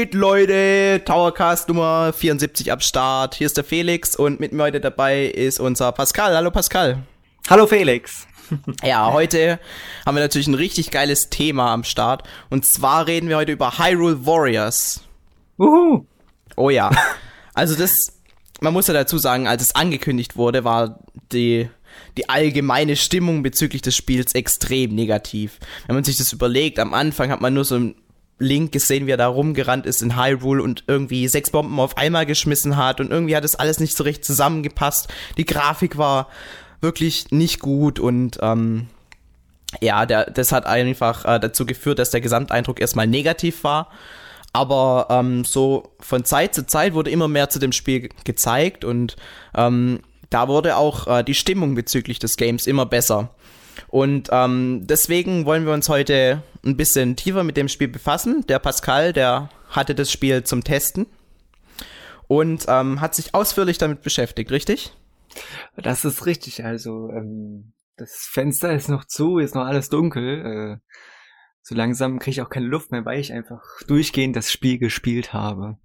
Geht, Leute? Towercast Nummer 74 ab Start. Hier ist der Felix und mit mir heute dabei ist unser Pascal. Hallo Pascal. Hallo Felix. Ja, heute haben wir natürlich ein richtig geiles Thema am Start. Und zwar reden wir heute über Hyrule Warriors. Uhu. Oh ja. Also das, man muss ja dazu sagen, als es angekündigt wurde, war die, die allgemeine Stimmung bezüglich des Spiels extrem negativ. Wenn man sich das überlegt, am Anfang hat man nur so ein Link gesehen, wie er da rumgerannt ist in Hyrule und irgendwie sechs Bomben auf einmal geschmissen hat und irgendwie hat es alles nicht so recht zusammengepasst. Die Grafik war wirklich nicht gut und ähm, ja, der, das hat einfach äh, dazu geführt, dass der Gesamteindruck erstmal negativ war. Aber ähm, so von Zeit zu Zeit wurde immer mehr zu dem Spiel gezeigt und ähm, da wurde auch äh, die Stimmung bezüglich des Games immer besser. Und ähm, deswegen wollen wir uns heute ein bisschen tiefer mit dem Spiel befassen. Der Pascal, der hatte das Spiel zum Testen und ähm, hat sich ausführlich damit beschäftigt, richtig? Das ist richtig. Also ähm, das Fenster ist noch zu, ist noch alles dunkel. Äh, so langsam kriege ich auch keine Luft mehr, weil ich einfach durchgehend das Spiel gespielt habe.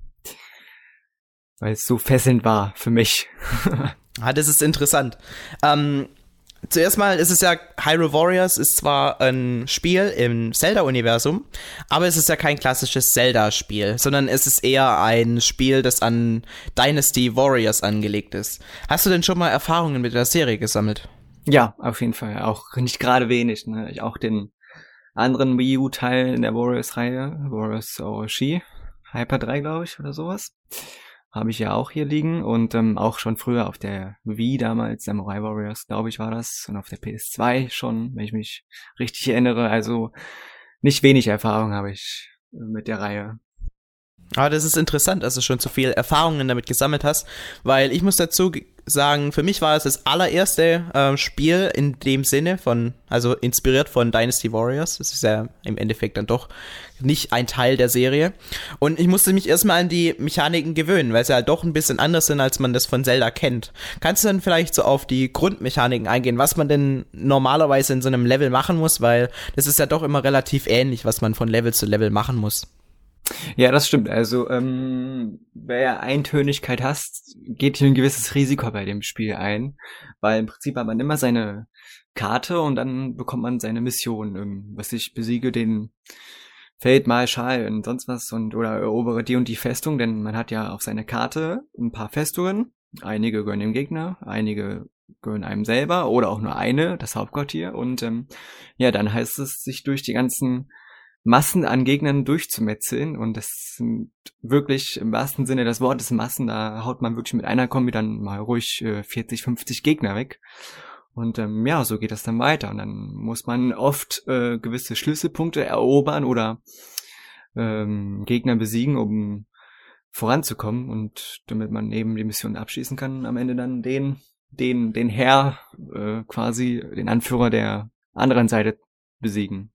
Weil es so fesselnd war für mich. ah, das ist interessant. Ähm, Zuerst mal ist es ja, Hyrule Warriors ist zwar ein Spiel im Zelda-Universum, aber es ist ja kein klassisches Zelda-Spiel, sondern es ist eher ein Spiel, das an Dynasty Warriors angelegt ist. Hast du denn schon mal Erfahrungen mit der Serie gesammelt? Ja, auf jeden Fall. Auch nicht gerade wenig. Ne? Auch den anderen Wii U-Teil in der Warriors-Reihe, Warriors Orochi, Hyper 3, glaube ich, oder sowas habe ich ja auch hier liegen und ähm, auch schon früher auf der Wii damals, Samurai Warriors, glaube ich, war das, und auf der PS2 schon, wenn ich mich richtig erinnere. Also nicht wenig Erfahrung habe ich mit der Reihe. Aber das ist interessant, dass du schon so viel Erfahrungen damit gesammelt hast, weil ich muss dazu sagen, für mich war es das allererste äh, Spiel in dem Sinne von, also inspiriert von Dynasty Warriors. Das ist ja im Endeffekt dann doch nicht ein Teil der Serie. Und ich musste mich erstmal an die Mechaniken gewöhnen, weil sie halt doch ein bisschen anders sind, als man das von Zelda kennt. Kannst du dann vielleicht so auf die Grundmechaniken eingehen, was man denn normalerweise in so einem Level machen muss, weil das ist ja doch immer relativ ähnlich, was man von Level zu Level machen muss. Ja, das stimmt. Also, ähm, wer Eintönigkeit hasst, geht hier ein gewisses Risiko bei dem Spiel ein, weil im Prinzip hat man immer seine Karte und dann bekommt man seine Mission, ähm, was ich besiege den Feldmarschall und sonst was und oder erobere die und die Festung, denn man hat ja auf seiner Karte ein paar Festungen. Einige gehören dem Gegner, einige gehören einem selber oder auch nur eine, das Hauptquartier. Und ähm, ja, dann heißt es, sich durch die ganzen Massen an Gegnern durchzumetzeln und das sind wirklich im wahrsten Sinne des Wortes Massen, da haut man wirklich mit einer Kombi dann mal ruhig äh, 40, 50 Gegner weg. Und ähm, ja, so geht das dann weiter. Und dann muss man oft äh, gewisse Schlüsselpunkte erobern oder ähm, Gegner besiegen, um voranzukommen und damit man eben die Mission abschließen kann, am Ende dann den, den, den Herr, äh, quasi den Anführer der anderen Seite besiegen.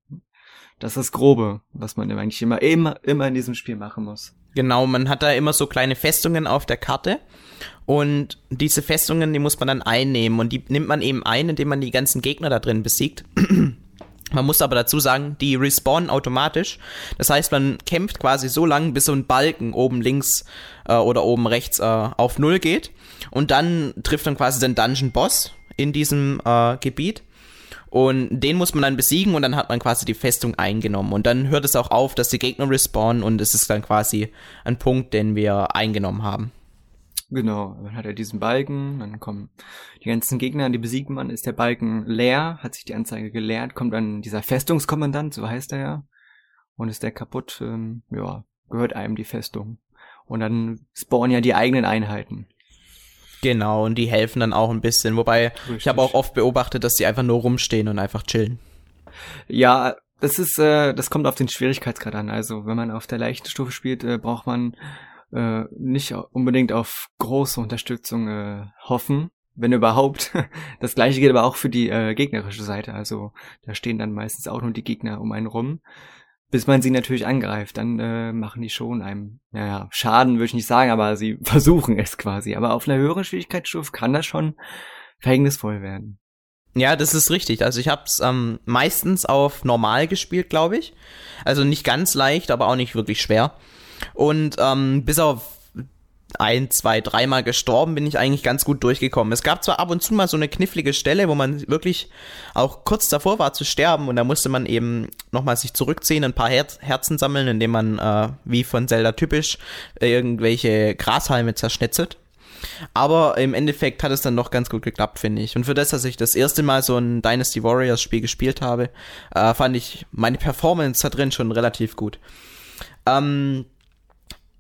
Das ist Grobe, was man eigentlich immer, immer, immer in diesem Spiel machen muss. Genau, man hat da immer so kleine Festungen auf der Karte und diese Festungen, die muss man dann einnehmen und die nimmt man eben ein, indem man die ganzen Gegner da drin besiegt. Man muss aber dazu sagen, die respawnen automatisch. Das heißt, man kämpft quasi so lange, bis so ein Balken oben links äh, oder oben rechts äh, auf Null geht. Und dann trifft man quasi den Dungeon Boss in diesem äh, Gebiet. Und den muss man dann besiegen und dann hat man quasi die Festung eingenommen. Und dann hört es auch auf, dass die Gegner respawnen und es ist dann quasi ein Punkt, den wir eingenommen haben. Genau, man hat ja diesen Balken, dann kommen die ganzen Gegner, die besiegt man, ist der Balken leer, hat sich die Anzeige geleert, kommt dann dieser Festungskommandant, so heißt er ja, und ist der kaputt, ähm, ja, gehört einem die Festung. Und dann spawnen ja die eigenen Einheiten. Genau, und die helfen dann auch ein bisschen. Wobei, Richtig. ich habe auch oft beobachtet, dass die einfach nur rumstehen und einfach chillen. Ja, das ist, äh, das kommt auf den Schwierigkeitsgrad an. Also, wenn man auf der leichten Stufe spielt, äh, braucht man äh, nicht unbedingt auf große Unterstützung äh, hoffen. Wenn überhaupt. Das gleiche geht aber auch für die äh, gegnerische Seite. Also da stehen dann meistens auch nur die Gegner um einen rum bis man sie natürlich angreift, dann äh, machen die schon einem, naja, Schaden würde ich nicht sagen, aber sie versuchen es quasi. Aber auf einer höheren Schwierigkeitsstufe kann das schon verhängnisvoll werden. Ja, das ist richtig. Also ich habe es ähm, meistens auf normal gespielt, glaube ich. Also nicht ganz leicht, aber auch nicht wirklich schwer. Und ähm, bis auf ein, zwei, dreimal gestorben, bin ich eigentlich ganz gut durchgekommen. Es gab zwar ab und zu mal so eine knifflige Stelle, wo man wirklich auch kurz davor war zu sterben und da musste man eben nochmal sich zurückziehen, ein paar Her Herzen sammeln, indem man, äh, wie von Zelda typisch, irgendwelche Grashalme zerschnitzelt. Aber im Endeffekt hat es dann noch ganz gut geklappt, finde ich. Und für das, dass ich das erste Mal so ein Dynasty Warriors Spiel gespielt habe, äh, fand ich meine Performance da drin schon relativ gut. Ähm,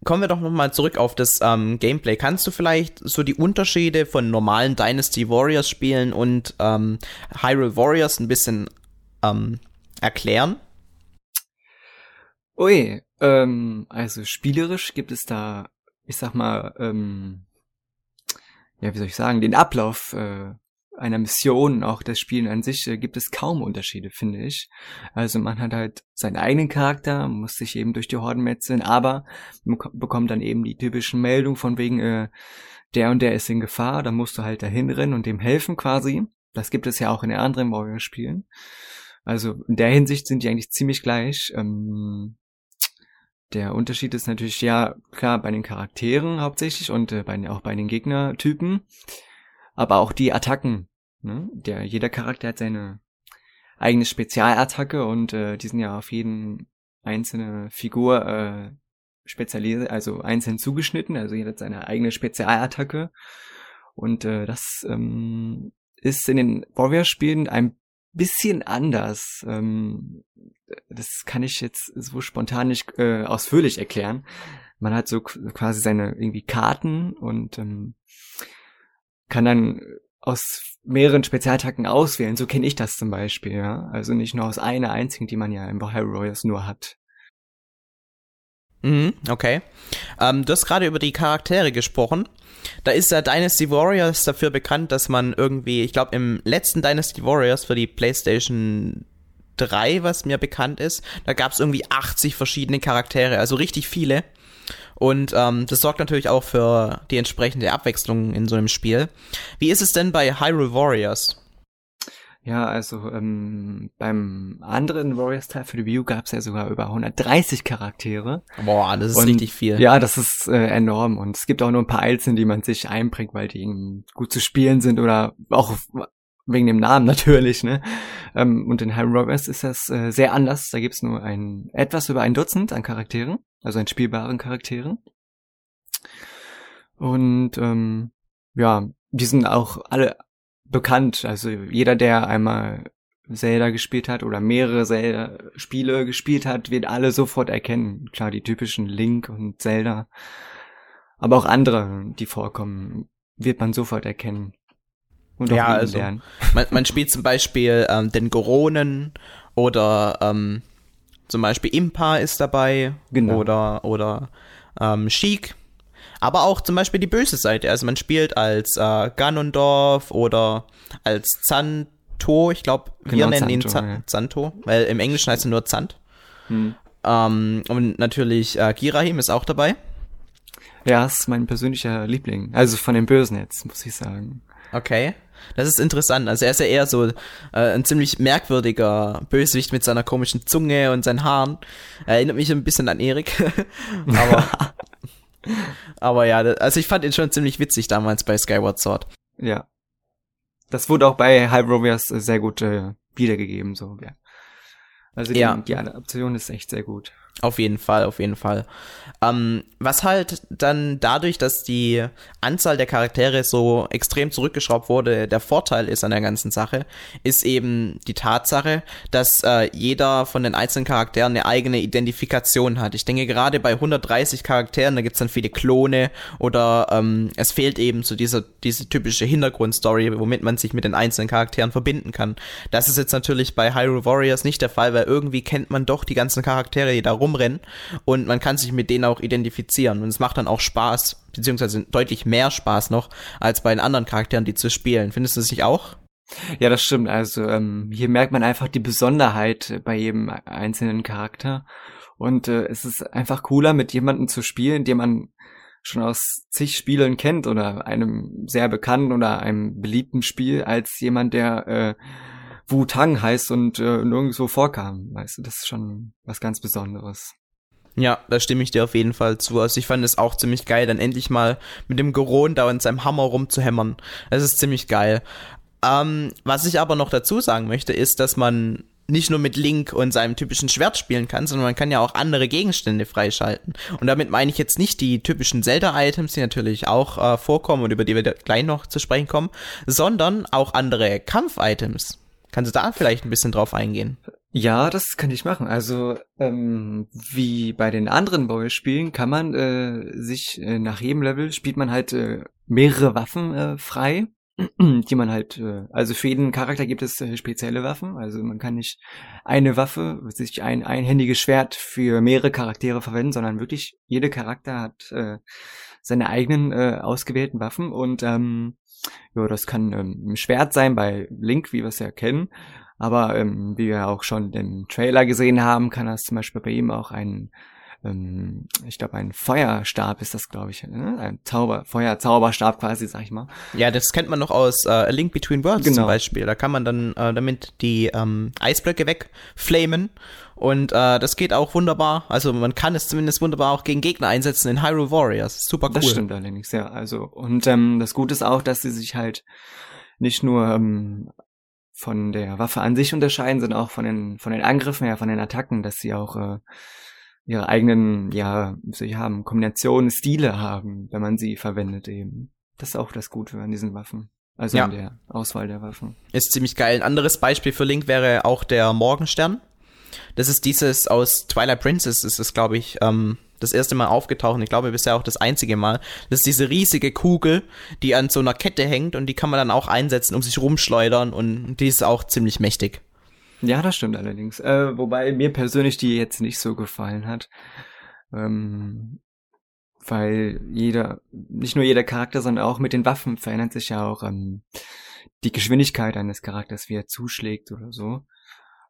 kommen wir doch nochmal zurück auf das ähm, Gameplay. Kannst du vielleicht so die Unterschiede von normalen Dynasty Warriors Spielen und ähm, Hyrule Warriors ein bisschen ähm, erklären? Ui, ähm, also spielerisch gibt es da, ich sag mal, ähm, ja, wie soll ich sagen, den Ablauf äh, einer Mission, auch das Spielen an sich, äh, gibt es kaum Unterschiede, finde ich. Also man hat halt seinen eigenen Charakter, muss sich eben durch die Horden metzeln, aber bekommt dann eben die typischen Meldungen von wegen, äh, der und der ist in Gefahr, da musst du halt dahin rennen und dem helfen quasi. Das gibt es ja auch in den anderen Warrior-Spielen. Also in der Hinsicht sind die eigentlich ziemlich gleich. Ähm, der Unterschied ist natürlich, ja, klar, bei den Charakteren hauptsächlich und äh, bei, auch bei den Gegnertypen, aber auch die Attacken. Ne? Der, jeder Charakter hat seine eigene Spezialattacke und äh, die sind ja auf jeden einzelne Figur äh, spezialisiert, also einzeln zugeschnitten, also jeder hat seine eigene Spezialattacke. Und äh, das ähm, ist in den Warrior-Spielen ein bisschen anders. Ähm, das kann ich jetzt so spontan nicht äh, ausführlich erklären. Man hat so quasi seine irgendwie Karten und ähm, kann dann aus mehreren Spezialtacken auswählen. So kenne ich das zum Beispiel, ja. Also nicht nur aus einer einzigen, die man ja im Hyrule Warriors nur hat. Mhm, okay. Ähm, du hast gerade über die Charaktere gesprochen. Da ist ja Dynasty Warriors dafür bekannt, dass man irgendwie, ich glaube, im letzten Dynasty Warriors für die PlayStation 3, was mir bekannt ist, da gab es irgendwie 80 verschiedene Charaktere, also richtig viele. Und ähm, das sorgt natürlich auch für die entsprechende Abwechslung in so einem Spiel. Wie ist es denn bei Hyrule Warriors? Ja, also ähm, beim anderen Warriors-Teil für die View gab es ja sogar über 130 Charaktere. Boah, das ist und, richtig viel. Ja, das ist äh, enorm. Und es gibt auch nur ein paar Einzelne, die man sich einbringt, weil die gut zu spielen sind oder auch wegen dem Namen natürlich. Ne? Ähm, und in Hyrule Warriors ist das äh, sehr anders. Da gibt's nur ein etwas über ein Dutzend an Charakteren, also an spielbaren Charakteren. Und ähm, ja, die sind auch alle bekannt. Also jeder, der einmal Zelda gespielt hat oder mehrere Zelda-Spiele gespielt hat, wird alle sofort erkennen. Klar, die typischen Link und Zelda. Aber auch andere, die vorkommen, wird man sofort erkennen. Und ja, also lernen. Man, man spielt zum Beispiel ähm, den Goronen oder ähm, zum Beispiel Impa ist dabei genau. oder oder ähm, Sheik aber auch zum Beispiel die böse Seite. Also man spielt als äh, Ganondorf oder als Zanto. Ich glaube, wir genau, nennen ihn Zan ja. Zanto, weil im Englischen heißt er nur Zant. Hm. Ähm, und natürlich äh, Girahim ist auch dabei. Ja, ist mein persönlicher Liebling. Also von den Bösen jetzt, muss ich sagen. Okay. Das ist interessant. Also er ist ja eher so äh, ein ziemlich merkwürdiger Bösewicht mit seiner komischen Zunge und seinen Haaren. Er erinnert mich ein bisschen an Erik. Aber Aber ja, also ich fand ihn schon ziemlich witzig damals bei Skyward Sword. Ja. Das wurde auch bei Warriors sehr gut äh, wiedergegeben, so, ja. Also die, ja. die Adaption ist echt sehr gut. Auf jeden Fall, auf jeden Fall. Ähm, was halt dann dadurch, dass die Anzahl der Charaktere so extrem zurückgeschraubt wurde, der Vorteil ist an der ganzen Sache, ist eben die Tatsache, dass äh, jeder von den einzelnen Charakteren eine eigene Identifikation hat. Ich denke gerade bei 130 Charakteren, da gibt's dann viele Klone oder ähm, es fehlt eben so diese, diese typische Hintergrundstory, womit man sich mit den einzelnen Charakteren verbinden kann. Das ist jetzt natürlich bei Hyrule Warriors nicht der Fall, weil irgendwie kennt man doch die ganzen Charaktere, die da rumrennen und man kann sich mit denen auch identifizieren und es macht dann auch Spaß, beziehungsweise deutlich mehr Spaß noch, als bei den anderen Charakteren, die zu spielen. Findest du nicht auch? Ja, das stimmt. Also ähm, hier merkt man einfach die Besonderheit bei jedem einzelnen Charakter. Und äh, es ist einfach cooler, mit jemandem zu spielen, den man schon aus zig Spielen kennt oder einem sehr bekannten oder einem beliebten Spiel, als jemand, der äh, Wu Tang heißt und äh, nirgendwo vorkam. Weißt du, das ist schon was ganz Besonderes. Ja, da stimme ich dir auf jeden Fall zu. Also ich fand es auch ziemlich geil, dann endlich mal mit dem Geron da und seinem Hammer rumzuhämmern. Es ist ziemlich geil. Ähm, was ich aber noch dazu sagen möchte, ist, dass man nicht nur mit Link und seinem typischen Schwert spielen kann, sondern man kann ja auch andere Gegenstände freischalten. Und damit meine ich jetzt nicht die typischen Zelda-Items, die natürlich auch äh, vorkommen und über die wir gleich noch zu sprechen kommen, sondern auch andere Kampf-Items. Kannst du da vielleicht ein bisschen drauf eingehen? Ja, das kann ich machen. Also ähm, wie bei den anderen Boy-Spielen kann man äh, sich äh, nach jedem Level spielt man halt äh, mehrere Waffen äh, frei, die man halt, äh, also für jeden Charakter gibt es äh, spezielle Waffen. Also man kann nicht eine Waffe, sich ein einhändiges Schwert für mehrere Charaktere verwenden, sondern wirklich jede Charakter hat äh, seine eigenen äh, ausgewählten Waffen und ähm, ja, das kann ähm, ein Schwert sein bei Link, wie wir es ja kennen. Aber ähm, wie wir auch schon im Trailer gesehen haben, kann das zum Beispiel bei ihm auch ein, ähm, ich glaube, ein Feuerstab ist das, glaube ich, ne? ein Zauber, Feuerzauberstab quasi, sag ich mal. Ja, das kennt man noch aus äh, A Link Between Worlds genau. zum Beispiel. Da kann man dann äh, damit die ähm, Eisblöcke wegflamen und äh, das geht auch wunderbar. Also man kann es zumindest wunderbar auch gegen Gegner einsetzen in Hyrule Warriors. Super cool. Das stimmt allerdings, ja. Also und ähm, das Gute ist auch, dass sie sich halt nicht nur ähm, von der Waffe an sich unterscheiden, sondern auch von den, von den Angriffen her, von den Attacken, dass sie auch äh, ihre eigenen, ja, sie haben Kombinationen, Stile haben, wenn man sie verwendet eben. Das ist auch das Gute an diesen Waffen. Also ja. an der Auswahl der Waffen. Ist ziemlich geil. Ein anderes Beispiel für Link wäre auch der Morgenstern. Das ist dieses aus Twilight Princess, ist es, glaube ich, ähm, das erste Mal aufgetaucht ich glaube bisher auch das einzige Mal. Das ist diese riesige Kugel, die an so einer Kette hängt und die kann man dann auch einsetzen, um sich rumschleudern und die ist auch ziemlich mächtig. Ja, das stimmt allerdings. Äh, wobei mir persönlich die jetzt nicht so gefallen hat. Ähm, weil jeder, nicht nur jeder Charakter, sondern auch mit den Waffen verändert sich ja auch ähm, die Geschwindigkeit eines Charakters, wie er zuschlägt oder so.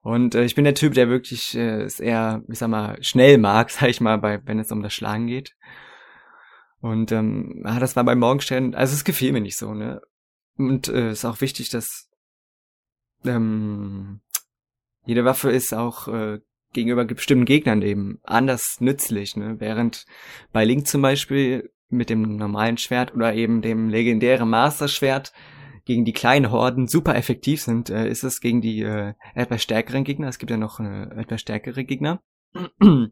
Und äh, ich bin der Typ, der wirklich äh, es eher, ich sag mal, schnell mag, sag ich mal, bei, wenn es um das Schlagen geht. Und ähm, ah, das war bei Morgenstern, also es gefiel mir nicht so, ne? Und äh, ist auch wichtig, dass ähm, jede Waffe ist auch äh, gegenüber bestimmten Gegnern eben anders nützlich, ne? Während bei Link zum Beispiel mit dem normalen Schwert oder eben dem legendären Master Schwert gegen die kleinen Horden super effektiv sind, äh, ist es gegen die äh, etwas stärkeren Gegner, es gibt ja noch äh, etwas stärkere Gegner,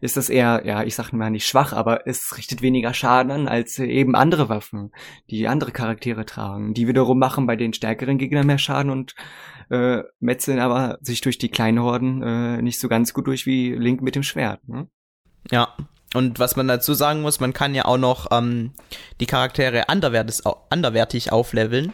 ist das eher, ja, ich sag mal nicht schwach, aber es richtet weniger Schaden an als äh, eben andere Waffen, die andere Charaktere tragen. Die wiederum machen bei den stärkeren Gegnern mehr Schaden und äh, metzeln aber sich durch die kleinen Horden äh, nicht so ganz gut durch wie Link mit dem Schwert. Ne? Ja, und was man dazu sagen muss, man kann ja auch noch ähm, die Charaktere anderwertig aufleveln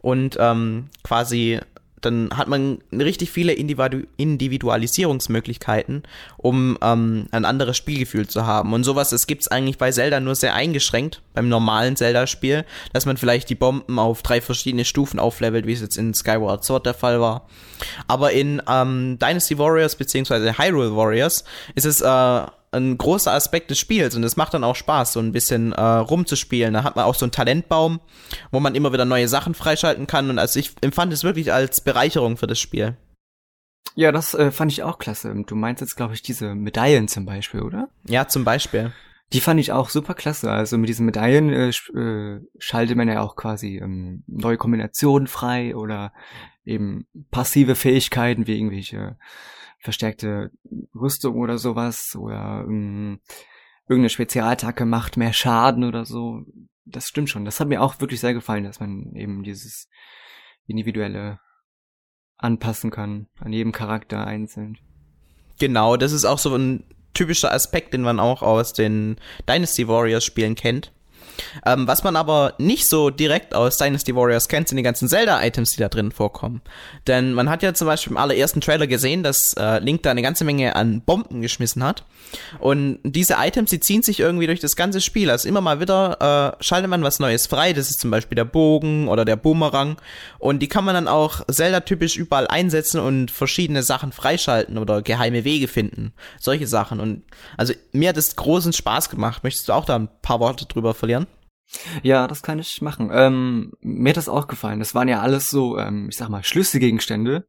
und ähm, quasi dann hat man richtig viele Individu Individualisierungsmöglichkeiten, um ähm, ein anderes Spielgefühl zu haben. Und sowas, das gibt's eigentlich bei Zelda nur sehr eingeschränkt, beim normalen Zelda-Spiel, dass man vielleicht die Bomben auf drei verschiedene Stufen auflevelt, wie es jetzt in Skyward Sword der Fall war. Aber in ähm, Dynasty Warriors beziehungsweise Hyrule Warriors ist es äh, ein großer Aspekt des Spiels und es macht dann auch Spaß, so ein bisschen äh, rumzuspielen. Da hat man auch so einen Talentbaum, wo man immer wieder neue Sachen freischalten kann und also ich empfand es wirklich als Bereicherung für das Spiel. Ja, das äh, fand ich auch klasse. Du meinst jetzt, glaube ich, diese Medaillen zum Beispiel, oder? Ja, zum Beispiel. Die fand ich auch super klasse. Also mit diesen Medaillen äh, äh, schaltet man ja auch quasi ähm, neue Kombinationen frei oder eben passive Fähigkeiten wie irgendwelche verstärkte Rüstung oder sowas oder ähm, irgendeine Spezialattacke macht mehr Schaden oder so. Das stimmt schon. Das hat mir auch wirklich sehr gefallen, dass man eben dieses individuelle anpassen kann an jedem Charakter einzeln. Genau, das ist auch so ein typischer Aspekt, den man auch aus den Dynasty Warriors Spielen kennt. Ähm, was man aber nicht so direkt aus Dynasty Warriors kennt, sind die ganzen Zelda-Items, die da drin vorkommen. Denn man hat ja zum Beispiel im allerersten Trailer gesehen, dass äh, Link da eine ganze Menge an Bomben geschmissen hat. Und diese Items, die ziehen sich irgendwie durch das ganze Spiel. Also immer mal wieder äh, schaltet man was Neues frei. Das ist zum Beispiel der Bogen oder der Boomerang. Und die kann man dann auch Zelda-typisch überall einsetzen und verschiedene Sachen freischalten oder geheime Wege finden. Solche Sachen. Und also mir hat es großen Spaß gemacht. Möchtest du auch da ein paar Worte drüber verlieren? Ja, das kann ich machen. Ähm, mir hat das auch gefallen. Das waren ja alles so, ähm, ich sag mal, Schlüsselgegenstände,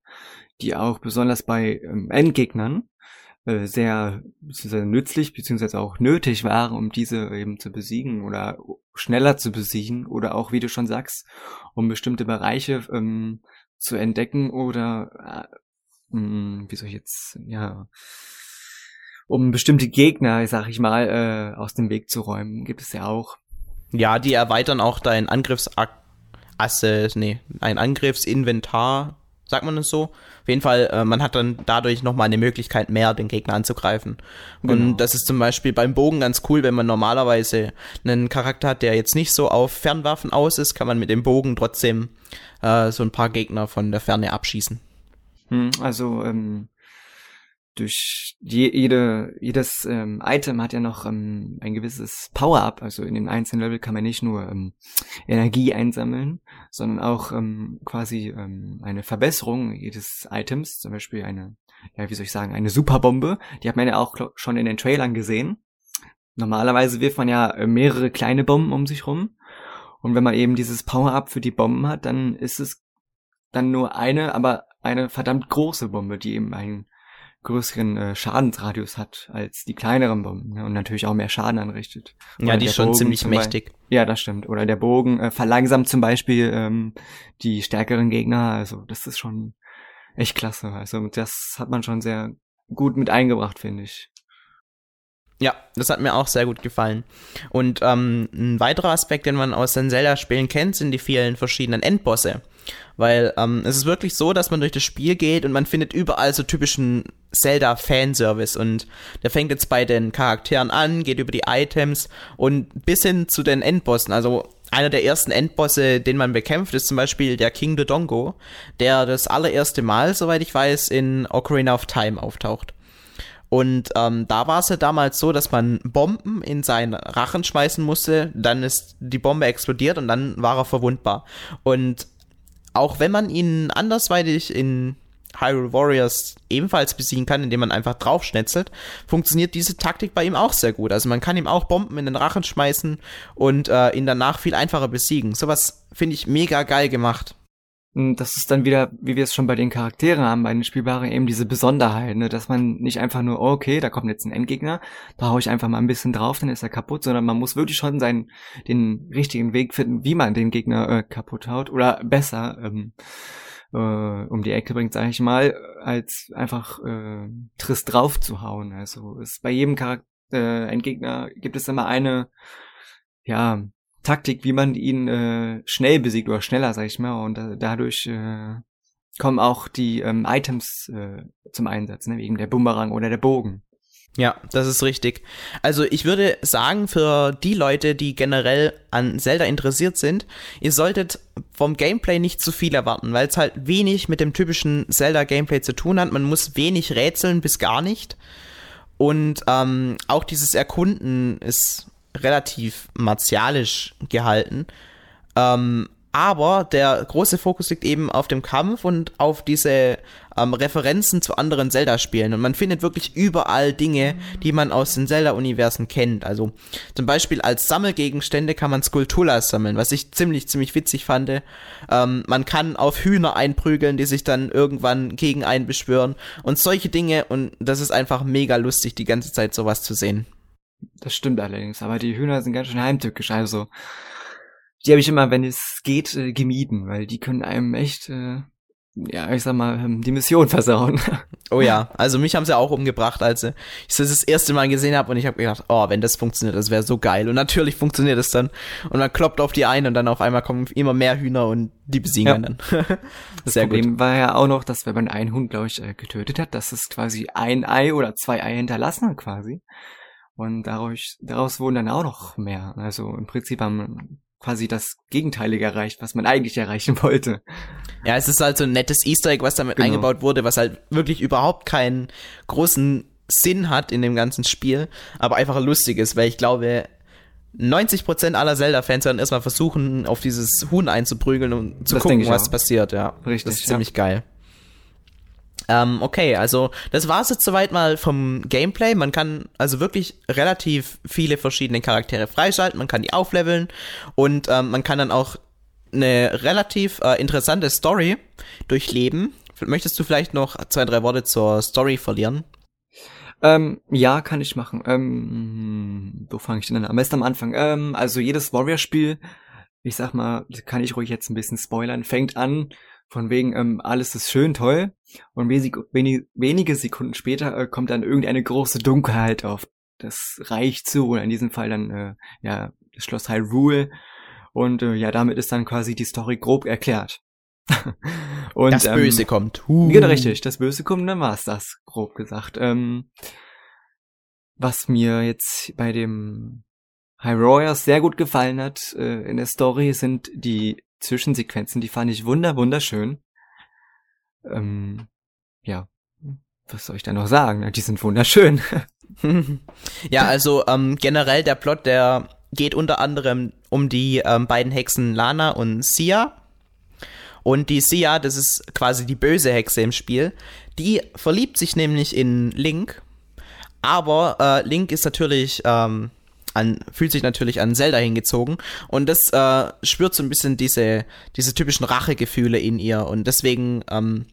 die auch besonders bei ähm, Endgegnern äh, sehr beziehungsweise nützlich beziehungsweise auch nötig waren, um diese eben zu besiegen oder schneller zu besiegen oder auch, wie du schon sagst, um bestimmte Bereiche ähm, zu entdecken oder äh, mh, hm, wie soll ich jetzt, ja, um bestimmte Gegner, sag ich mal, äh, aus dem Weg zu räumen, gibt es ja auch. Ja, die erweitern auch dein Angriffsasse, nee, ein Angriffsinventar Sagt man es so? Auf jeden Fall, äh, man hat dann dadurch nochmal eine Möglichkeit mehr, den Gegner anzugreifen. Genau. Und das ist zum Beispiel beim Bogen ganz cool, wenn man normalerweise einen Charakter hat, der jetzt nicht so auf Fernwaffen aus ist, kann man mit dem Bogen trotzdem äh, so ein paar Gegner von der Ferne abschießen. Hm, also, ähm, durch jede, jedes ähm, Item hat ja noch ähm, ein gewisses Power-Up. Also in den einzelnen Level kann man nicht nur ähm, Energie einsammeln, sondern auch ähm, quasi ähm, eine Verbesserung jedes Items. Zum Beispiel eine, ja, wie soll ich sagen, eine Superbombe. Die hat man ja auch schon in den Trailern gesehen. Normalerweise wirft man ja äh, mehrere kleine Bomben um sich rum. Und wenn man eben dieses Power-Up für die Bomben hat, dann ist es dann nur eine, aber eine verdammt große Bombe, die eben einen größeren äh, Schadensradius hat als die kleineren Bomben ne? und natürlich auch mehr Schaden anrichtet. ja, die ist schon Bogen ziemlich mächtig. Ja, das stimmt. Oder der Bogen äh, verlangsamt zum Beispiel ähm, die stärkeren Gegner. Also das ist schon echt klasse. Also das hat man schon sehr gut mit eingebracht, finde ich. Ja, das hat mir auch sehr gut gefallen. Und ähm, ein weiterer Aspekt, den man aus den Zelda-Spielen kennt, sind die vielen verschiedenen Endbosse. Weil ähm, es ist wirklich so, dass man durch das Spiel geht und man findet überall so typischen Zelda-Fanservice. Und der fängt jetzt bei den Charakteren an, geht über die Items und bis hin zu den Endbossen. Also einer der ersten Endbosse, den man bekämpft, ist zum Beispiel der King Dodongo, der das allererste Mal, soweit ich weiß, in Ocarina of Time auftaucht. Und ähm, da war es ja damals so, dass man Bomben in seinen Rachen schmeißen musste, dann ist die Bombe explodiert und dann war er verwundbar. Und auch wenn man ihn andersweitig in Hyrule Warriors ebenfalls besiegen kann, indem man einfach draufschnetzelt, funktioniert diese Taktik bei ihm auch sehr gut. Also man kann ihm auch Bomben in den Rachen schmeißen und äh, ihn danach viel einfacher besiegen. Sowas finde ich mega geil gemacht. Hm, das ist dann wieder, wie wir es schon bei den Charakteren haben, bei den Spielbaren eben diese Besonderheit, ne? dass man nicht einfach nur, oh, okay, da kommt jetzt ein Endgegner, da hau ich einfach mal ein bisschen drauf, dann ist er kaputt, sondern man muss wirklich schon seinen, den richtigen Weg finden, wie man den Gegner äh, kaputt haut oder besser ähm, äh, um die Ecke bringt, sage ich mal, als einfach äh, trist drauf zu hauen. Also ist bei jedem Charakter, äh, Endgegner gibt es immer eine, ja, Taktik, wie man ihn äh, schnell besiegt oder schneller, sag ich mal. Und äh, dadurch äh, kommen auch die ähm, Items äh, zum Einsatz, ne? wegen der Bumerang oder der Bogen. Ja, das ist richtig. Also ich würde sagen, für die Leute, die generell an Zelda interessiert sind, ihr solltet vom Gameplay nicht zu viel erwarten, weil es halt wenig mit dem typischen Zelda-Gameplay zu tun hat. Man muss wenig rätseln bis gar nicht. Und ähm, auch dieses Erkunden ist relativ martialisch gehalten. Ähm, aber der große Fokus liegt eben auf dem Kampf und auf diese ähm, Referenzen zu anderen Zelda-Spielen. Und man findet wirklich überall Dinge, die man aus den Zelda-Universen kennt. Also zum Beispiel als Sammelgegenstände kann man Skulpturas sammeln, was ich ziemlich, ziemlich witzig fand. Ähm, man kann auf Hühner einprügeln, die sich dann irgendwann gegen einen beschwören. Und solche Dinge. Und das ist einfach mega lustig, die ganze Zeit sowas zu sehen. Das stimmt allerdings, aber die Hühner sind ganz schön heimtückisch, also die habe ich immer, wenn es geht, äh, gemieden, weil die können einem echt, äh, ja, ich sag mal, ähm, die Mission versauen. Oh ja, also mich haben sie auch umgebracht, als ich das das erste Mal gesehen habe und ich habe gedacht, oh, wenn das funktioniert, das wäre so geil. Und natürlich funktioniert es dann. Und man kloppt auf die ein und dann auf einmal kommen immer mehr Hühner und die besiegen ja. dann. das Problem gut. war ja auch noch, dass wenn man einen Hund, glaube ich, äh, getötet hat, dass es quasi ein Ei oder zwei Eier hinterlassen hat quasi. Und daraus, daraus wurden dann auch noch mehr. Also im Prinzip haben quasi das Gegenteilige erreicht, was man eigentlich erreichen wollte. Ja, es ist halt so ein nettes Easter Egg, was damit genau. eingebaut wurde, was halt wirklich überhaupt keinen großen Sinn hat in dem ganzen Spiel, aber einfach lustig ist, weil ich glaube, 90% aller Zelda-Fans werden erstmal versuchen, auf dieses Huhn einzuprügeln und zu das gucken, was auch. passiert, ja. Richtig. Das ist ja. ziemlich geil. Ähm, okay, also das war es jetzt soweit mal vom Gameplay. Man kann also wirklich relativ viele verschiedene Charaktere freischalten, man kann die aufleveln und ähm, man kann dann auch eine relativ äh, interessante Story durchleben. Möchtest du vielleicht noch zwei, drei Worte zur Story verlieren? Ähm, ja, kann ich machen. Ähm, wo fange ich denn an? Am besten am Anfang. Ähm, also jedes Warrior-Spiel, ich sag mal, kann ich ruhig jetzt ein bisschen spoilern, fängt an von wegen, ähm, alles ist schön, toll. Und wenig, wenige Sekunden später äh, kommt dann irgendeine große Dunkelheit auf das Reich zu, oder in diesem Fall dann, äh, ja, das Schloss Hyrule. Und äh, ja, damit ist dann quasi die Story grob erklärt. und, das Böse ähm, kommt. Uh. Genau, richtig. Das Böse kommt, dann war's das, grob gesagt. Ähm, was mir jetzt bei dem High sehr gut gefallen hat äh, in der Story sind die Zwischensequenzen, die fand ich wunder wunderschön. Ähm, ja, was soll ich da noch sagen? Die sind wunderschön. ja, also ähm, generell der Plot, der geht unter anderem um die ähm, beiden Hexen Lana und Sia. Und die Sia, das ist quasi die böse Hexe im Spiel, die verliebt sich nämlich in Link. Aber äh, Link ist natürlich ähm, an, fühlt sich natürlich an Zelda hingezogen und das äh, spürt so ein bisschen diese, diese typischen Rachegefühle in ihr und deswegen ähm,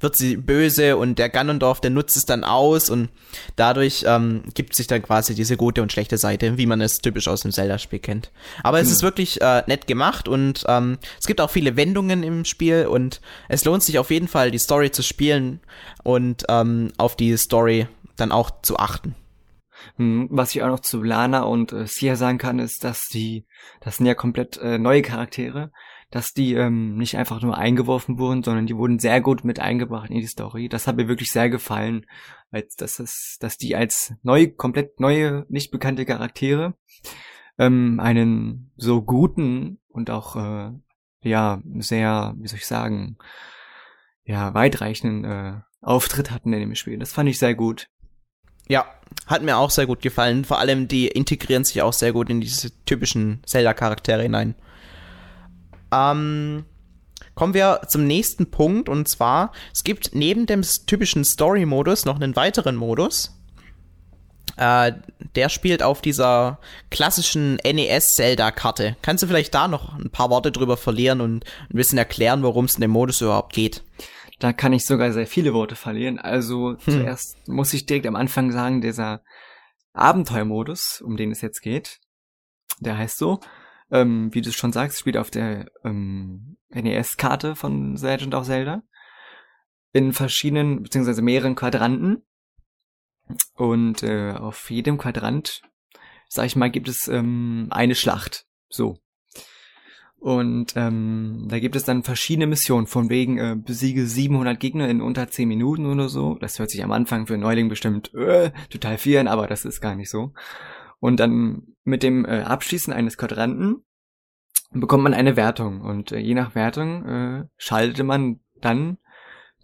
wird sie böse und der Ganondorf, der nutzt es dann aus und dadurch ähm, gibt sich dann quasi diese gute und schlechte Seite, wie man es typisch aus dem Zelda-Spiel kennt. Aber es mhm. ist wirklich äh, nett gemacht und ähm, es gibt auch viele Wendungen im Spiel und es lohnt sich auf jeden Fall, die Story zu spielen und ähm, auf die Story dann auch zu achten. Hm, was ich auch noch zu Lana und äh, Sia sagen kann, ist, dass die, das sind ja komplett äh, neue Charaktere, dass die ähm, nicht einfach nur eingeworfen wurden, sondern die wurden sehr gut mit eingebracht in die Story. Das hat mir wirklich sehr gefallen, als dass es, dass die als neue, komplett neue, nicht bekannte Charaktere ähm, einen so guten und auch äh, ja sehr, wie soll ich sagen, ja weitreichenden äh, Auftritt hatten in dem Spiel. Das fand ich sehr gut. Ja, hat mir auch sehr gut gefallen. Vor allem, die integrieren sich auch sehr gut in diese typischen Zelda-Charaktere hinein. Ähm, kommen wir zum nächsten Punkt und zwar, es gibt neben dem typischen Story-Modus noch einen weiteren Modus. Äh, der spielt auf dieser klassischen NES-Zelda-Karte. Kannst du vielleicht da noch ein paar Worte drüber verlieren und ein bisschen erklären, worum es in dem Modus überhaupt geht? Da kann ich sogar sehr viele Worte verlieren. Also hm. zuerst muss ich direkt am Anfang sagen, dieser Abenteuermodus, um den es jetzt geht, der heißt so, ähm, wie du schon sagst, spielt auf der ähm, NES-Karte von The Legend of Zelda in verschiedenen, beziehungsweise mehreren Quadranten. Und äh, auf jedem Quadrant, sag ich mal, gibt es ähm, eine Schlacht. So. Und ähm, da gibt es dann verschiedene Missionen, von wegen äh, besiege 700 Gegner in unter 10 Minuten oder so. Das hört sich am Anfang für Neuling bestimmt äh, total viel an, aber das ist gar nicht so. Und dann mit dem äh, Abschließen eines Quadranten bekommt man eine Wertung. Und äh, je nach Wertung äh, schaltete man dann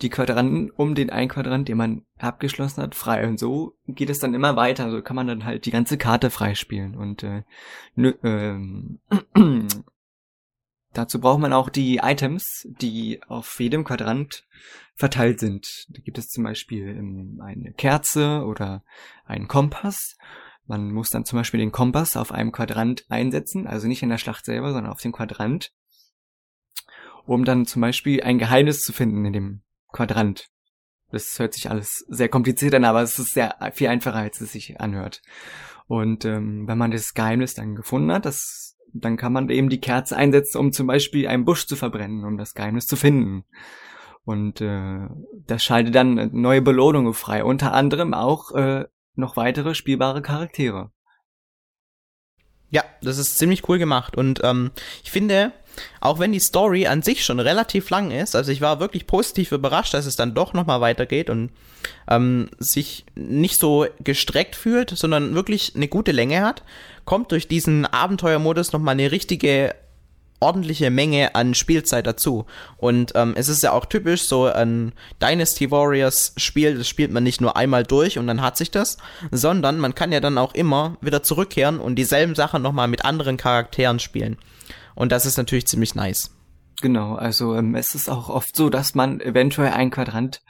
die Quadranten um den einen Quadrant, den man abgeschlossen hat, frei. Und so geht es dann immer weiter. So kann man dann halt die ganze Karte freispielen. Und äh, nö, äh, Dazu braucht man auch die Items, die auf jedem Quadrant verteilt sind. Da gibt es zum Beispiel ähm, eine Kerze oder einen Kompass. Man muss dann zum Beispiel den Kompass auf einem Quadrant einsetzen, also nicht in der Schlacht selber, sondern auf dem Quadrant, um dann zum Beispiel ein Geheimnis zu finden in dem Quadrant. Das hört sich alles sehr kompliziert an, aber es ist sehr viel einfacher, als es sich anhört. Und ähm, wenn man das Geheimnis dann gefunden hat, das dann kann man eben die Kerze einsetzen, um zum Beispiel einen Busch zu verbrennen, um das Geheimnis zu finden. Und äh, das schaltet dann neue Belohnungen frei, unter anderem auch äh, noch weitere spielbare Charaktere. Ja, das ist ziemlich cool gemacht. Und ähm, ich finde, auch wenn die Story an sich schon relativ lang ist, also ich war wirklich positiv überrascht, dass es dann doch nochmal weitergeht und ähm, sich nicht so gestreckt fühlt, sondern wirklich eine gute Länge hat, kommt durch diesen Abenteuermodus nochmal eine richtige ordentliche Menge an Spielzeit dazu. Und ähm, es ist ja auch typisch, so ein Dynasty Warriors Spiel, das spielt man nicht nur einmal durch und dann hat sich das, sondern man kann ja dann auch immer wieder zurückkehren und dieselben Sachen nochmal mit anderen Charakteren spielen. Und das ist natürlich ziemlich nice. Genau, also ähm, es ist auch oft so, dass man eventuell ein Quadrant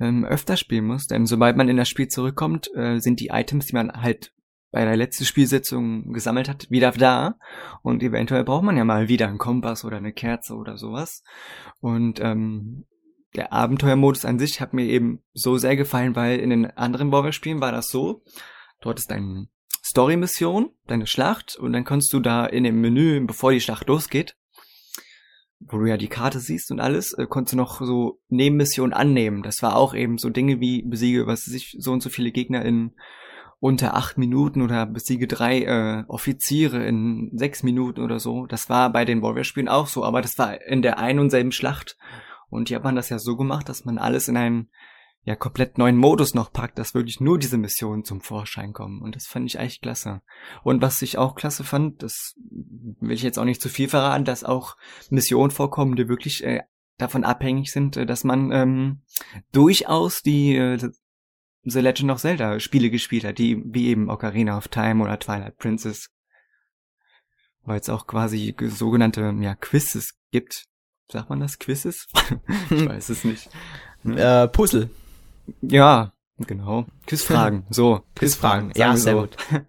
ähm, öfter spielen muss, denn sobald man in das Spiel zurückkommt, äh, sind die Items, die man halt bei der letzten Spielsitzung gesammelt hat, wieder da. Und eventuell braucht man ja mal wieder einen Kompass oder eine Kerze oder sowas. Und ähm, der Abenteuermodus an sich hat mir eben so sehr gefallen, weil in den anderen Warware-Spielen war das so, dort ist deine Story-Mission, deine Schlacht und dann kannst du da in dem Menü, bevor die Schlacht losgeht, wo du ja die Karte siehst und alles, äh, konntest du noch so Nebenmissionen annehmen. Das war auch eben so Dinge wie besiege, was sich so und so viele Gegner in unter acht Minuten oder besiege drei äh, Offiziere in sechs Minuten oder so. Das war bei den Warrior-Spielen auch so, aber das war in der einen und selben Schlacht. Und hier hat man das ja so gemacht, dass man alles in einen ja komplett neuen Modus noch packt, dass wirklich nur diese Missionen zum Vorschein kommen. Und das fand ich echt klasse. Und was ich auch klasse fand, das will ich jetzt auch nicht zu viel verraten, dass auch Missionen vorkommen, die wirklich äh, davon abhängig sind, äh, dass man ähm, durchaus die äh, The Legend of Zelda Spiele gespielt hat, die wie eben Ocarina of Time oder Twilight Princess. Weil es auch quasi sogenannte ja, Quizzes gibt. Sagt man das? Quizzes? ich weiß es nicht. Äh, Puzzle. Ja, genau. Quizfragen. So, Quizfragen. Ja, sehr so. gut.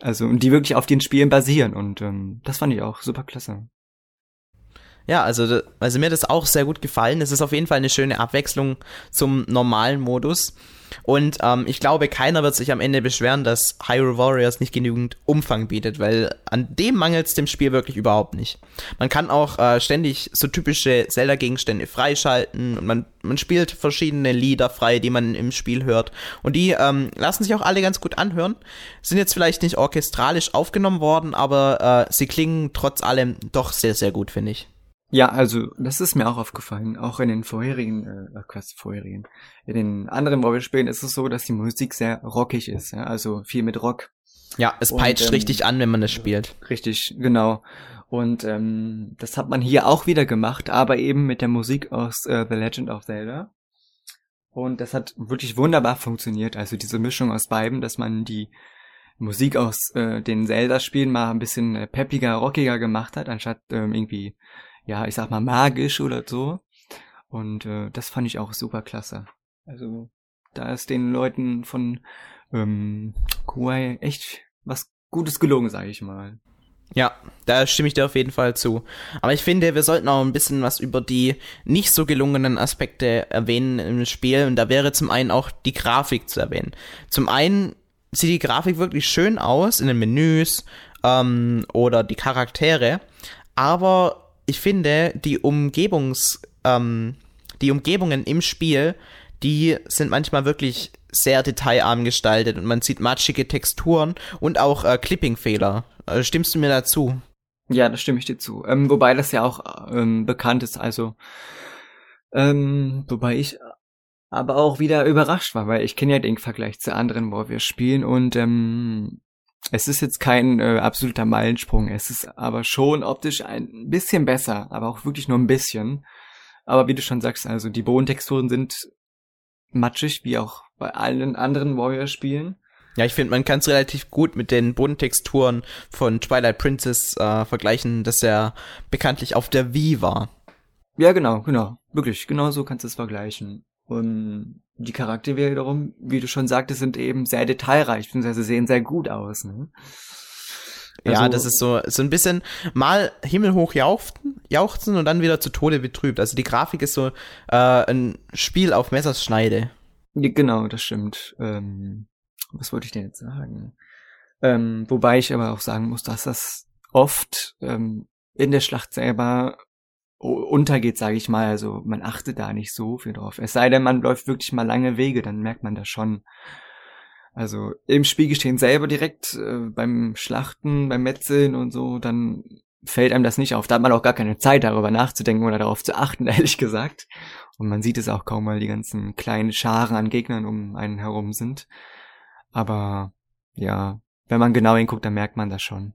Also, die wirklich auf den Spielen basieren und ähm, das fand ich auch super klasse. Ja, also, also mir hat das auch sehr gut gefallen. Es ist auf jeden Fall eine schöne Abwechslung zum normalen Modus. Und ähm, ich glaube, keiner wird sich am Ende beschweren, dass Hyrule Warriors nicht genügend Umfang bietet, weil an dem mangelt es dem Spiel wirklich überhaupt nicht. Man kann auch äh, ständig so typische Zelda-Gegenstände freischalten und man, man spielt verschiedene Lieder frei, die man im Spiel hört. Und die ähm, lassen sich auch alle ganz gut anhören. Sind jetzt vielleicht nicht orchestralisch aufgenommen worden, aber äh, sie klingen trotz allem doch sehr, sehr gut, finde ich. Ja, also das ist mir auch aufgefallen. Auch in den vorherigen, äh, was vorherigen, in den anderen Mobile-Spielen ist es so, dass die Musik sehr rockig ist. Ja? Also viel mit Rock. Ja, es peitscht Und, ähm, richtig an, wenn man es spielt. Richtig, genau. Und ähm, das hat man hier auch wieder gemacht, aber eben mit der Musik aus äh, The Legend of Zelda. Und das hat wirklich wunderbar funktioniert. Also diese Mischung aus beiden, dass man die Musik aus äh, den Zelda-Spielen mal ein bisschen äh, peppiger, rockiger gemacht hat, anstatt ähm, irgendwie ja, ich sag mal, magisch oder so. Und äh, das fand ich auch super klasse. Also da ist den Leuten von ähm, Kuwait echt was Gutes gelungen, sage ich mal. Ja, da stimme ich dir auf jeden Fall zu. Aber ich finde, wir sollten auch ein bisschen was über die nicht so gelungenen Aspekte erwähnen im Spiel. Und da wäre zum einen auch die Grafik zu erwähnen. Zum einen sieht die Grafik wirklich schön aus in den Menüs ähm, oder die Charaktere. Aber ich finde, die Umgebungs, ähm, die Umgebungen im Spiel, die sind manchmal wirklich sehr detailarm gestaltet und man sieht matschige Texturen und auch äh, Clipping-Fehler. Äh, stimmst du mir dazu? Ja, da stimme ich dir zu. Ähm, wobei das ja auch ähm, bekannt ist, also ähm, wobei ich aber auch wieder überrascht war, weil ich kenne ja den Vergleich zu anderen, wo wir spielen und ähm, es ist jetzt kein äh, absoluter Meilensprung, es ist aber schon optisch ein bisschen besser, aber auch wirklich nur ein bisschen. Aber wie du schon sagst, also die Bodentexturen sind matschig, wie auch bei allen anderen Warrior-Spielen. Ja, ich finde, man kann es relativ gut mit den Bodentexturen von Twilight Princess äh, vergleichen, dass er bekanntlich auf der Wii war. Ja, genau, genau. Wirklich, genau so kannst du es vergleichen. Und die Charaktere wiederum, wie du schon sagtest, sind eben sehr detailreich, beziehungsweise sehen sehr gut aus. Ne? Also, ja, das ist so, so ein bisschen mal himmelhoch jauchzen, jauchzen und dann wieder zu Tode betrübt. Also die Grafik ist so äh, ein Spiel auf Messerschneide. Genau, das stimmt. Ähm, was wollte ich denn jetzt sagen? Ähm, wobei ich aber auch sagen muss, dass das oft ähm, in der Schlacht selber untergeht, sage ich mal. Also man achtet da nicht so viel drauf. Es sei denn, man läuft wirklich mal lange Wege, dann merkt man das schon. Also im Spielgeschehen selber direkt äh, beim Schlachten, beim Metzeln und so, dann fällt einem das nicht auf. Da hat man auch gar keine Zeit, darüber nachzudenken oder darauf zu achten, ehrlich gesagt. Und man sieht es auch kaum, weil die ganzen kleinen Scharen an Gegnern um einen herum sind. Aber ja, wenn man genau hinguckt, dann merkt man das schon.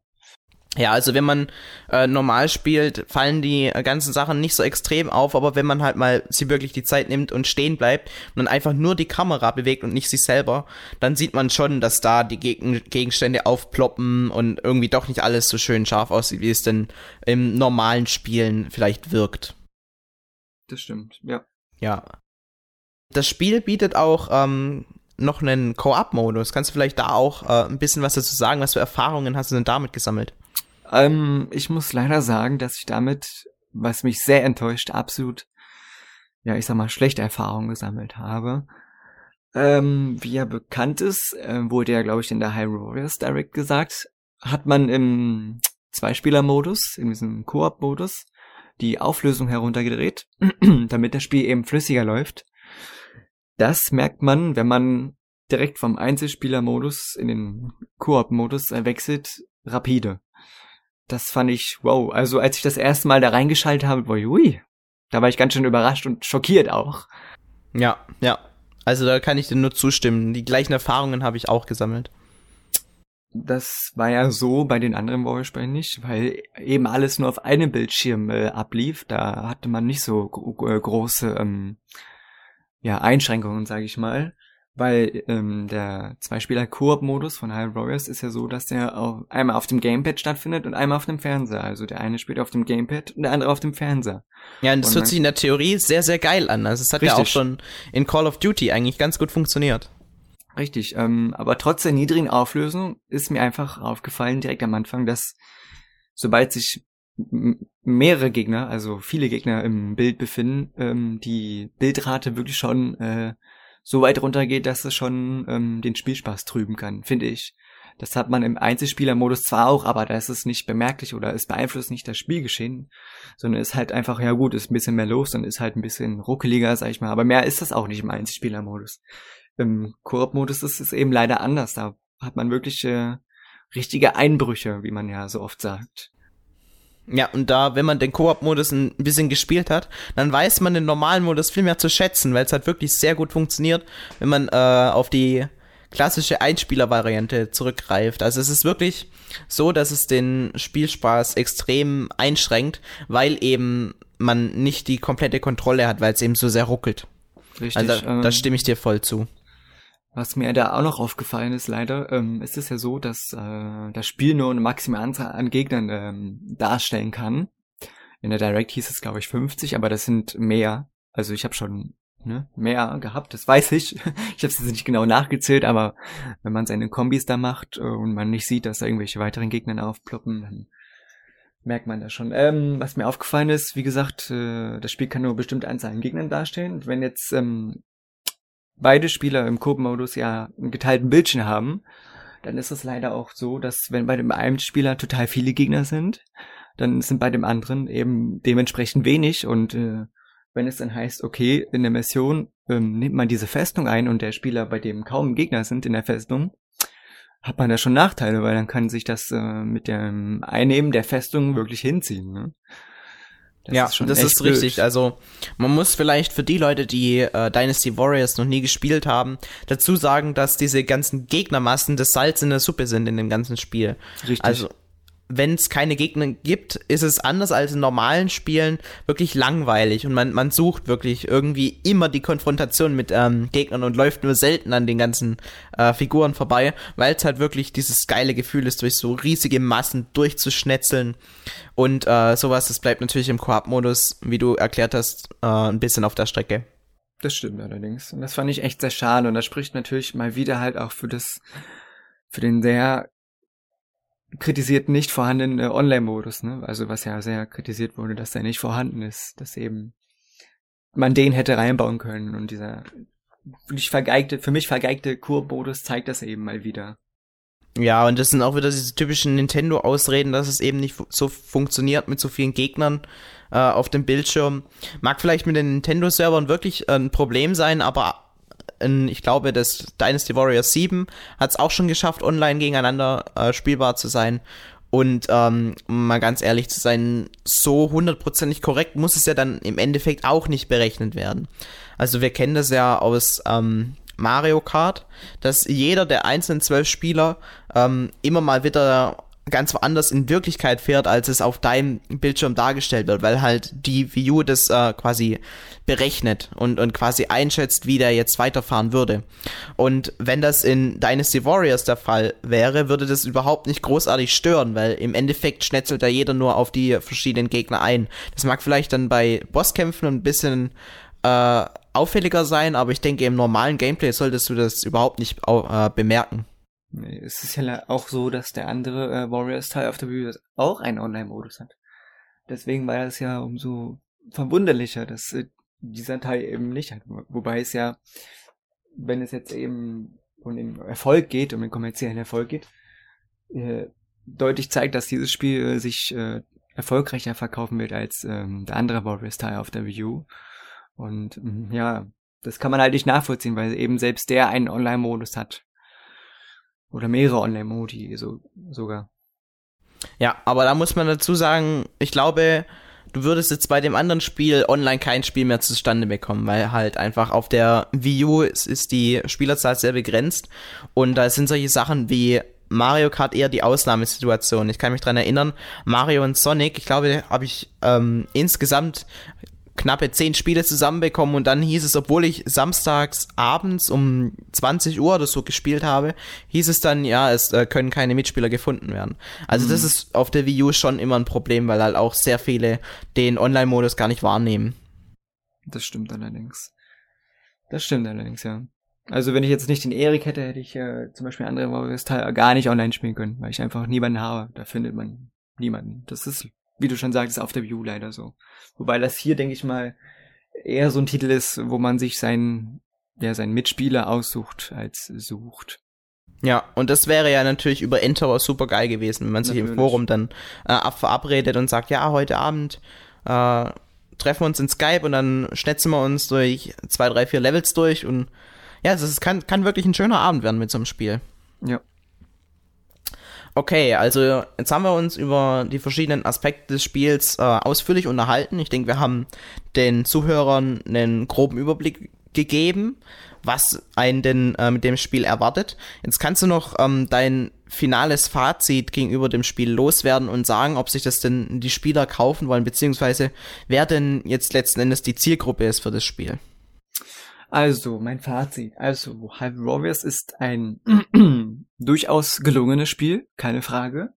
Ja, also wenn man äh, normal spielt, fallen die äh, ganzen Sachen nicht so extrem auf, aber wenn man halt mal sie wirklich die Zeit nimmt und stehen bleibt und dann einfach nur die Kamera bewegt und nicht sich selber, dann sieht man schon, dass da die Gegen Gegenstände aufploppen und irgendwie doch nicht alles so schön scharf aussieht, wie es denn im normalen Spielen vielleicht wirkt. Das stimmt, ja. Ja. Das Spiel bietet auch ähm, noch einen Co-op-Modus. Kannst du vielleicht da auch äh, ein bisschen was dazu sagen? Was für Erfahrungen hast du denn damit gesammelt? Ähm, ich muss leider sagen, dass ich damit, was mich sehr enttäuscht, absolut ja, ich sag mal, schlechte Erfahrungen gesammelt habe. Ähm, wie ja bekannt ist, äh, wurde ja, glaube ich, in der High Warriors Direct gesagt, hat man im Zweispieler-Modus, in diesem Koop-Modus, die Auflösung heruntergedreht, damit das Spiel eben flüssiger läuft. Das merkt man, wenn man direkt vom Einzelspieler-Modus in den Koop-Modus wechselt, rapide. Das fand ich wow. Also als ich das erste Mal da reingeschaltet habe, ich, ui, da war ich ganz schön überrascht und schockiert auch. Ja, ja. Also da kann ich dir nur zustimmen. Die gleichen Erfahrungen habe ich auch gesammelt. Das war ja so bei den anderen Warrior-Spielen nicht, weil eben alles nur auf einem Bildschirm äh, ablief. Da hatte man nicht so äh, große ähm, ja, Einschränkungen, sage ich mal weil ähm, der Zweispieler-Koop-Modus von High Warriors ist ja so, dass der auf, einmal auf dem Gamepad stattfindet und einmal auf dem Fernseher. Also der eine spielt auf dem Gamepad und der andere auf dem Fernseher. Ja, und das und hört sich in der Theorie sehr, sehr geil an. Also es hat richtig. ja auch schon in Call of Duty eigentlich ganz gut funktioniert. Richtig, ähm, aber trotz der niedrigen Auflösung ist mir einfach aufgefallen direkt am Anfang, dass sobald sich mehrere Gegner, also viele Gegner im Bild befinden, ähm, die Bildrate wirklich schon äh, so weit runtergeht, dass es schon ähm, den Spielspaß trüben kann, finde ich. Das hat man im Einzelspielermodus zwar auch, aber da ist es nicht bemerklich oder es beeinflusst nicht das Spielgeschehen, sondern ist halt einfach, ja gut, ist ein bisschen mehr los und ist halt ein bisschen ruckeliger, sag ich mal. Aber mehr ist das auch nicht im Einzelspielermodus. Im Koop-Modus ist es eben leider anders. Da hat man wirklich äh, richtige Einbrüche, wie man ja so oft sagt. Ja, und da, wenn man den Koop-Modus ein bisschen gespielt hat, dann weiß man den normalen Modus viel mehr zu schätzen, weil es halt wirklich sehr gut funktioniert, wenn man äh, auf die klassische Einspieler-Variante zurückgreift. Also es ist wirklich so, dass es den Spielspaß extrem einschränkt, weil eben man nicht die komplette Kontrolle hat, weil es eben so sehr ruckelt. Richtig. Also da, ähm, da stimme ich dir voll zu. Was mir da auch noch aufgefallen ist, leider, ähm, ist es ja so, dass äh, das Spiel nur eine maximale Anzahl an Gegnern ähm, darstellen kann. In der Direct hieß es, glaube ich, 50, aber das sind mehr. Also ich habe schon ne, mehr gehabt, das weiß ich. ich habe es jetzt nicht genau nachgezählt, aber wenn man seine Kombis da macht äh, und man nicht sieht, dass da irgendwelche weiteren Gegner aufploppen, dann merkt man das schon. Ähm, was mir aufgefallen ist, wie gesagt, äh, das Spiel kann nur bestimmte Anzahl an Gegnern darstellen. Wenn jetzt ähm, beide Spieler im Coop-Modus ja einen geteilten Bildschirm haben, dann ist es leider auch so, dass wenn bei dem einen Spieler total viele Gegner sind, dann sind bei dem anderen eben dementsprechend wenig und äh, wenn es dann heißt, okay, in der Mission ähm, nimmt man diese Festung ein und der Spieler, bei dem kaum Gegner sind in der Festung, hat man da schon Nachteile, weil dann kann sich das äh, mit dem Einnehmen der Festung wirklich hinziehen. Ne? Das ja, ist das ist richtig. Blöd. Also man muss vielleicht für die Leute, die äh, Dynasty Warriors noch nie gespielt haben, dazu sagen, dass diese ganzen Gegnermassen das Salz in der Suppe sind in dem ganzen Spiel. Richtig. Also wenn es keine Gegner gibt, ist es anders als in normalen Spielen wirklich langweilig und man, man sucht wirklich irgendwie immer die Konfrontation mit ähm, Gegnern und läuft nur selten an den ganzen äh, Figuren vorbei, weil es halt wirklich dieses geile Gefühl ist, durch so riesige Massen durchzuschnetzeln und äh, sowas, das bleibt natürlich im Koop-Modus, wie du erklärt hast, äh, ein bisschen auf der Strecke. Das stimmt allerdings. Und das fand ich echt sehr schade. Und das spricht natürlich mal wieder halt auch für das, für den sehr kritisiert nicht vorhandenen äh, Online-Modus, ne? Also was ja sehr kritisiert wurde, dass der nicht vorhanden ist, dass eben man den hätte reinbauen können und dieser wirklich vergeigte, für mich vergeigte Kur-Modus zeigt das eben mal wieder. Ja, und das sind auch wieder diese typischen Nintendo-Ausreden, dass es eben nicht so funktioniert mit so vielen Gegnern äh, auf dem Bildschirm. Mag vielleicht mit den Nintendo-Servern wirklich ein Problem sein, aber ich glaube, das Dynasty Warriors 7 hat es auch schon geschafft, online gegeneinander äh, spielbar zu sein. Und ähm, mal ganz ehrlich zu sein, so hundertprozentig korrekt muss es ja dann im Endeffekt auch nicht berechnet werden. Also wir kennen das ja aus ähm, Mario Kart, dass jeder der einzelnen zwölf Spieler ähm, immer mal wieder ganz woanders in Wirklichkeit fährt, als es auf deinem Bildschirm dargestellt wird, weil halt die View das äh, quasi berechnet und, und quasi einschätzt, wie der jetzt weiterfahren würde. Und wenn das in Dynasty Warriors der Fall wäre, würde das überhaupt nicht großartig stören, weil im Endeffekt schnetzelt da jeder nur auf die verschiedenen Gegner ein. Das mag vielleicht dann bei Bosskämpfen ein bisschen äh, auffälliger sein, aber ich denke, im normalen Gameplay solltest du das überhaupt nicht äh, bemerken. Es ist ja auch so, dass der andere äh, Warriors-Teil auf der Bühne auch einen Online-Modus hat. Deswegen war das ja umso verwunderlicher, dass äh, dieser Teil eben nicht hat. Wobei es ja, wenn es jetzt eben um den Erfolg geht, um den kommerziellen Erfolg geht, äh, deutlich zeigt, dass dieses Spiel sich äh, erfolgreicher verkaufen wird als ähm, der andere Warriors-Teil auf der Wii U. Und ähm, ja, das kann man halt nicht nachvollziehen, weil eben selbst der einen Online-Modus hat. Oder mehrere Online-Modi so, sogar. Ja, aber da muss man dazu sagen, ich glaube, du würdest jetzt bei dem anderen Spiel online kein Spiel mehr zustande bekommen, weil halt einfach auf der Wii U ist, ist die Spielerzahl sehr begrenzt und da sind solche Sachen wie Mario Kart eher die Ausnahmesituation. Ich kann mich dran erinnern, Mario und Sonic, ich glaube, habe ich ähm, insgesamt knappe zehn Spiele zusammenbekommen und dann hieß es, obwohl ich samstags abends um 20 Uhr oder so gespielt habe, hieß es dann, ja, es äh, können keine Mitspieler gefunden werden. Also mhm. das ist auf der Wii U schon immer ein Problem, weil halt auch sehr viele den Online-Modus gar nicht wahrnehmen. Das stimmt allerdings. Das stimmt allerdings, ja. Also wenn ich jetzt nicht den Erik hätte, hätte ich äh, zum Beispiel andere Warriors Teil gar nicht online spielen können, weil ich einfach niemanden habe. Da findet man niemanden. Das ist wie du schon sagtest, auf der View leider so. Wobei das hier, denke ich mal, eher so ein Titel ist, wo man sich seinen, ja, seinen Mitspieler aussucht, als sucht. Ja, und das wäre ja natürlich über Enterer super geil gewesen, wenn man sich natürlich. im Forum dann äh, verabredet und sagt, ja, heute Abend äh, treffen wir uns in Skype und dann schnetzen wir uns durch zwei, drei, vier Levels durch und ja, das kann, kann wirklich ein schöner Abend werden mit so einem Spiel. Ja. Okay, also jetzt haben wir uns über die verschiedenen Aspekte des Spiels äh, ausführlich unterhalten. Ich denke, wir haben den Zuhörern einen groben Überblick gegeben, was einen denn äh, mit dem Spiel erwartet. Jetzt kannst du noch ähm, dein finales Fazit gegenüber dem Spiel loswerden und sagen, ob sich das denn die Spieler kaufen wollen, beziehungsweise wer denn jetzt letzten Endes die Zielgruppe ist für das Spiel. Also, mein Fazit. Also, Hyrule Warriors ist ein durchaus gelungenes Spiel, keine Frage.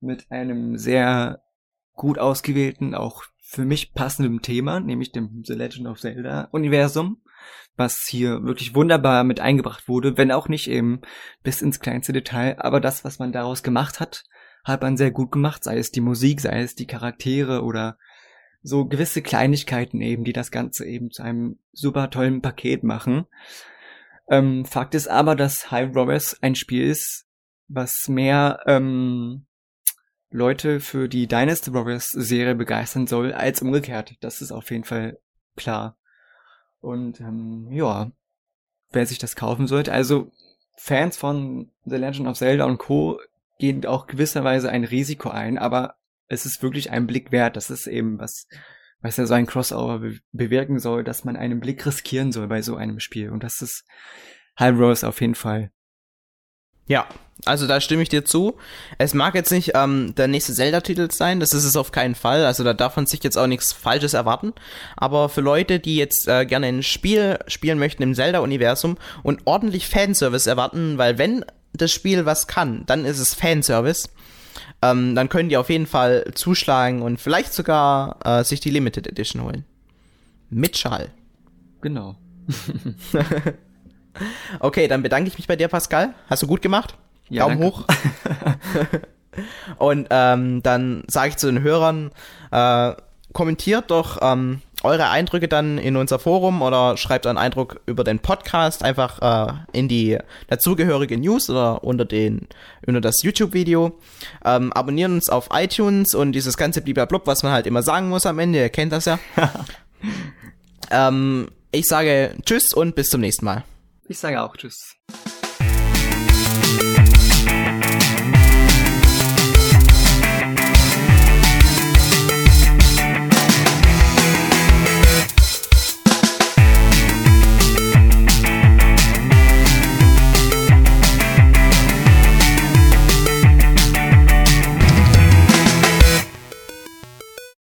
Mit einem sehr gut ausgewählten, auch für mich passenden Thema, nämlich dem The Legend of Zelda Universum, was hier wirklich wunderbar mit eingebracht wurde, wenn auch nicht eben bis ins kleinste Detail, aber das, was man daraus gemacht hat, hat man sehr gut gemacht, sei es die Musik, sei es die Charaktere oder so gewisse Kleinigkeiten eben, die das Ganze eben zu einem super tollen Paket machen. Ähm, Fakt ist aber, dass High Robbers ein Spiel ist, was mehr ähm, Leute für die Dynasty Warriors Serie begeistern soll, als umgekehrt. Das ist auf jeden Fall klar. Und ähm, ja, wer sich das kaufen sollte, also Fans von The Legend of Zelda und Co. gehen auch gewisserweise ein Risiko ein, aber es ist wirklich ein Blick wert. Das ist eben was, was ja so ein Crossover be bewirken soll, dass man einen Blick riskieren soll bei so einem Spiel. Und das ist Halb Rose auf jeden Fall. Ja, also da stimme ich dir zu. Es mag jetzt nicht ähm, der nächste Zelda-Titel sein, das ist es auf keinen Fall. Also da darf man sich jetzt auch nichts Falsches erwarten. Aber für Leute, die jetzt äh, gerne ein Spiel spielen möchten im Zelda-Universum und ordentlich Fanservice erwarten, weil wenn das Spiel was kann, dann ist es Fanservice ähm, dann können die auf jeden Fall zuschlagen und vielleicht sogar äh, sich die Limited Edition holen. Mit Schal. Genau. okay, dann bedanke ich mich bei dir, Pascal. Hast du gut gemacht? Ja, Daumen danke. hoch. und ähm, dann sage ich zu den Hörern, äh, kommentiert doch ähm, eure Eindrücke dann in unser Forum oder schreibt einen Eindruck über den Podcast einfach äh, in die dazugehörige News oder unter den unter das YouTube-Video. Ähm, abonnieren uns auf iTunes und dieses ganze Blub, was man halt immer sagen muss am Ende, ihr kennt das ja. ähm, ich sage Tschüss und bis zum nächsten Mal. Ich sage auch Tschüss.